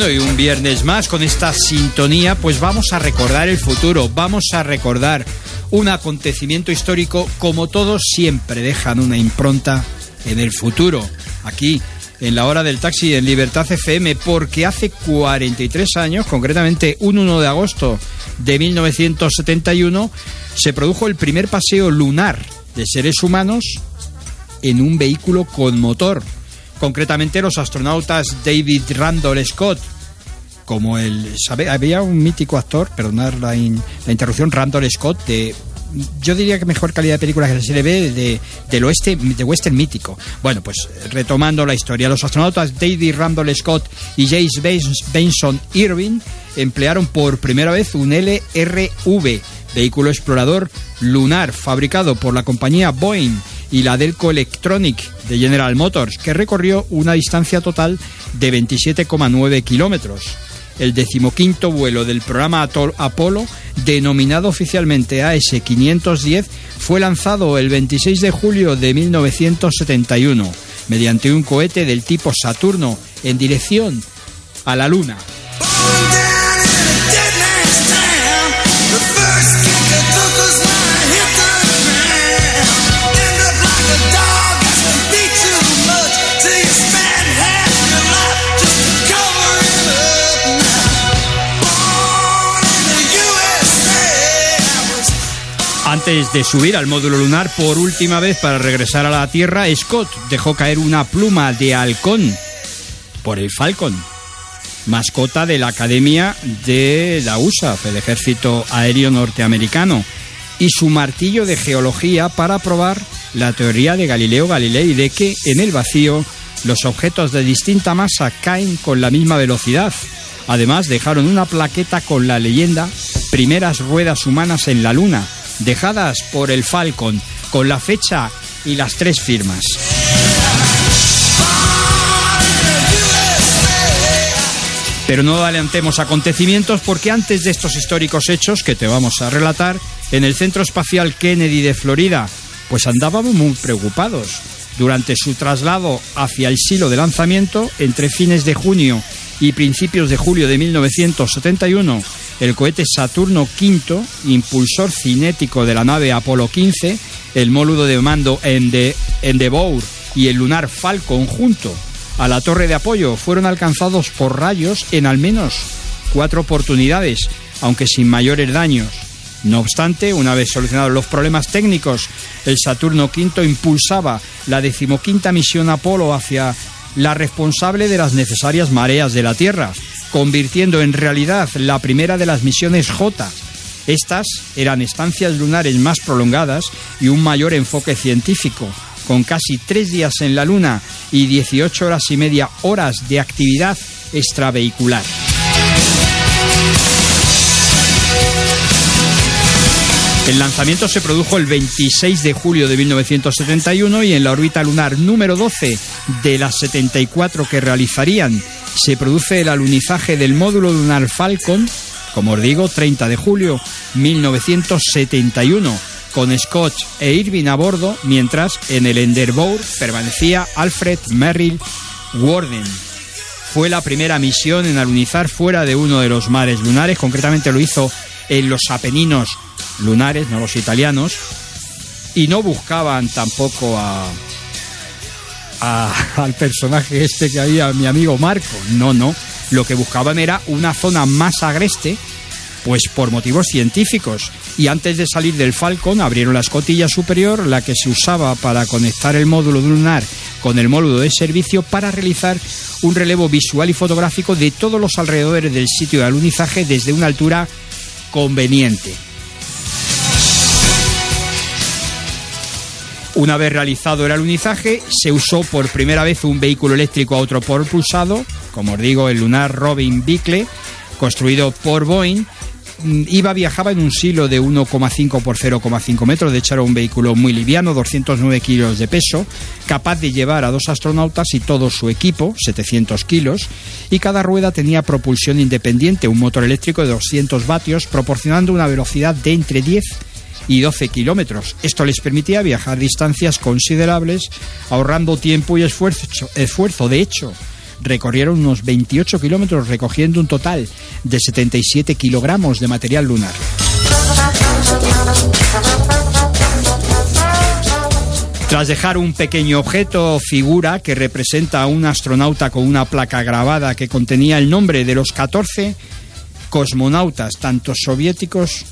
Bueno, y un viernes más con esta sintonía, pues vamos a recordar el futuro, vamos a recordar un acontecimiento histórico como todos siempre dejan una impronta en el futuro, aquí en la hora del taxi en Libertad FM, porque hace 43 años, concretamente un 1 de agosto de 1971, se produjo el primer paseo lunar de seres humanos en un vehículo con motor concretamente los astronautas David Randall Scott, como el... Había un mítico actor, perdonar la, la interrupción, Randall Scott, de yo diría que mejor calidad de películas que se le ve de, oeste, western mítico. Bueno, pues retomando la historia, los astronautas David Randall Scott y James Benson Irving emplearon por primera vez un LRV, vehículo explorador lunar, fabricado por la compañía Boeing y la Delco Electronic de General Motors, que recorrió una distancia total de 27,9 kilómetros. El decimoquinto vuelo del programa Apolo, denominado oficialmente AS-510, fue lanzado el 26 de julio de 1971 mediante un cohete del tipo Saturno en dirección a la Luna. Antes de subir al módulo lunar por última vez para regresar a la Tierra, Scott dejó caer una pluma de halcón por el Falcon, mascota de la Academia de la USAF, el Ejército Aéreo Norteamericano, y su martillo de geología para probar la teoría de Galileo Galilei de que en el vacío los objetos de distinta masa caen con la misma velocidad. Además, dejaron una plaqueta con la leyenda Primeras ruedas humanas en la Luna, dejadas por el Falcon, con la fecha y las tres firmas. Pero no adelantemos acontecimientos porque antes de estos históricos hechos que te vamos a relatar, en el Centro Espacial Kennedy de Florida, pues andábamos muy preocupados. Durante su traslado hacia el silo de lanzamiento, entre fines de junio y principios de julio de 1971, el cohete Saturno V, impulsor cinético de la nave Apolo 15, el módulo de mando Endeavour y el lunar Falcon junto a la torre de apoyo fueron alcanzados por rayos en al menos cuatro oportunidades, aunque sin mayores daños. No obstante, una vez solucionados los problemas técnicos, el Saturno V impulsaba la decimoquinta misión Apolo hacia la responsable de las necesarias mareas de la Tierra, convirtiendo en realidad la primera de las misiones J. Estas eran estancias lunares más prolongadas y un mayor enfoque científico, con casi tres días en la Luna y 18 horas y media horas de actividad extravehicular. El lanzamiento se produjo el 26 de julio de 1971 y en la órbita lunar número 12 de las 74 que realizarían se produce el alunizaje del módulo lunar Falcon, como os digo, 30 de julio 1971, con Scott e Irving a bordo, mientras en el Endeavour permanecía Alfred Merrill Warden. Fue la primera misión en alunizar fuera de uno de los mares lunares, concretamente lo hizo en los Apeninos lunares, no los italianos, y no buscaban tampoco a, al personaje este que había, mi amigo Marco. No, no. Lo que buscaban era una zona más agreste, pues por motivos científicos. Y antes de salir del Falcon abrieron la escotilla superior, la que se usaba para conectar el módulo lunar con el módulo de servicio para realizar un relevo visual y fotográfico de todos los alrededores del sitio de alunizaje desde una altura conveniente. Una vez realizado el alunizaje, se usó por primera vez un vehículo eléctrico autopropulsado, como os digo, el lunar Robin Bickle, construido por Boeing. Mm, iba, viajaba en un silo de 1,5 por 0,5 metros, de hecho era un vehículo muy liviano, 209 kilos de peso, capaz de llevar a dos astronautas y todo su equipo, 700 kilos, y cada rueda tenía propulsión independiente, un motor eléctrico de 200 vatios, proporcionando una velocidad de entre 10 y 12 kilómetros. Esto les permitía viajar distancias considerables, ahorrando tiempo y esfuerzo. esfuerzo. De hecho, recorrieron unos 28 kilómetros recogiendo un total de 77 kilogramos de material lunar. Tras dejar un pequeño objeto figura que representa a un astronauta con una placa grabada que contenía el nombre de los 14 cosmonautas, tanto soviéticos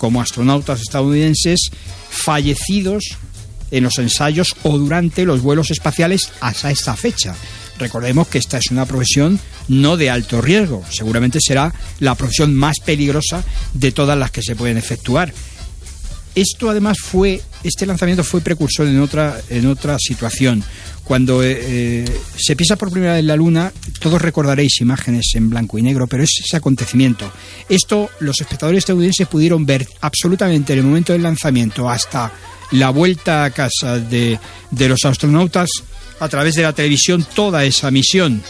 como astronautas estadounidenses, fallecidos en los ensayos o durante los vuelos espaciales hasta esta fecha. Recordemos que esta es una profesión no de alto riesgo, seguramente será la profesión más peligrosa de todas las que se pueden efectuar. Esto además fue, este lanzamiento fue precursor en otra, en otra situación. Cuando eh, eh, se pisa por primera vez la Luna, todos recordaréis imágenes en blanco y negro, pero es ese acontecimiento. Esto los espectadores estadounidenses pudieron ver absolutamente en el momento del lanzamiento hasta la vuelta a casa de, de los astronautas a través de la televisión toda esa misión.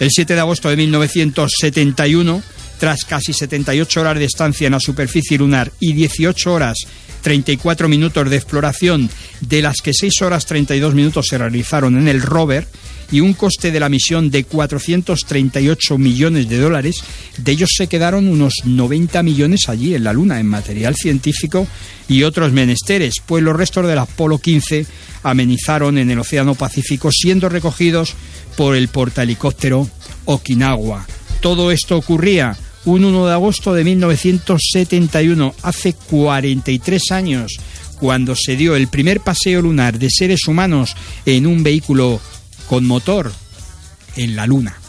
El 7 de agosto de 1971 tras casi 78 horas de estancia en la superficie lunar y 18 horas 34 minutos de exploración, de las que 6 horas 32 minutos se realizaron en el rover, y un coste de la misión de 438 millones de dólares, de ellos se quedaron unos 90 millones allí en la Luna, en material científico y otros menesteres, pues los restos del Apolo 15 amenizaron en el Océano Pacífico, siendo recogidos por el portahelicóptero Okinawa. Todo esto ocurría un 1 de agosto de 1971, hace 43 años, cuando se dio el primer paseo lunar de seres humanos en un vehículo con motor en la Luna.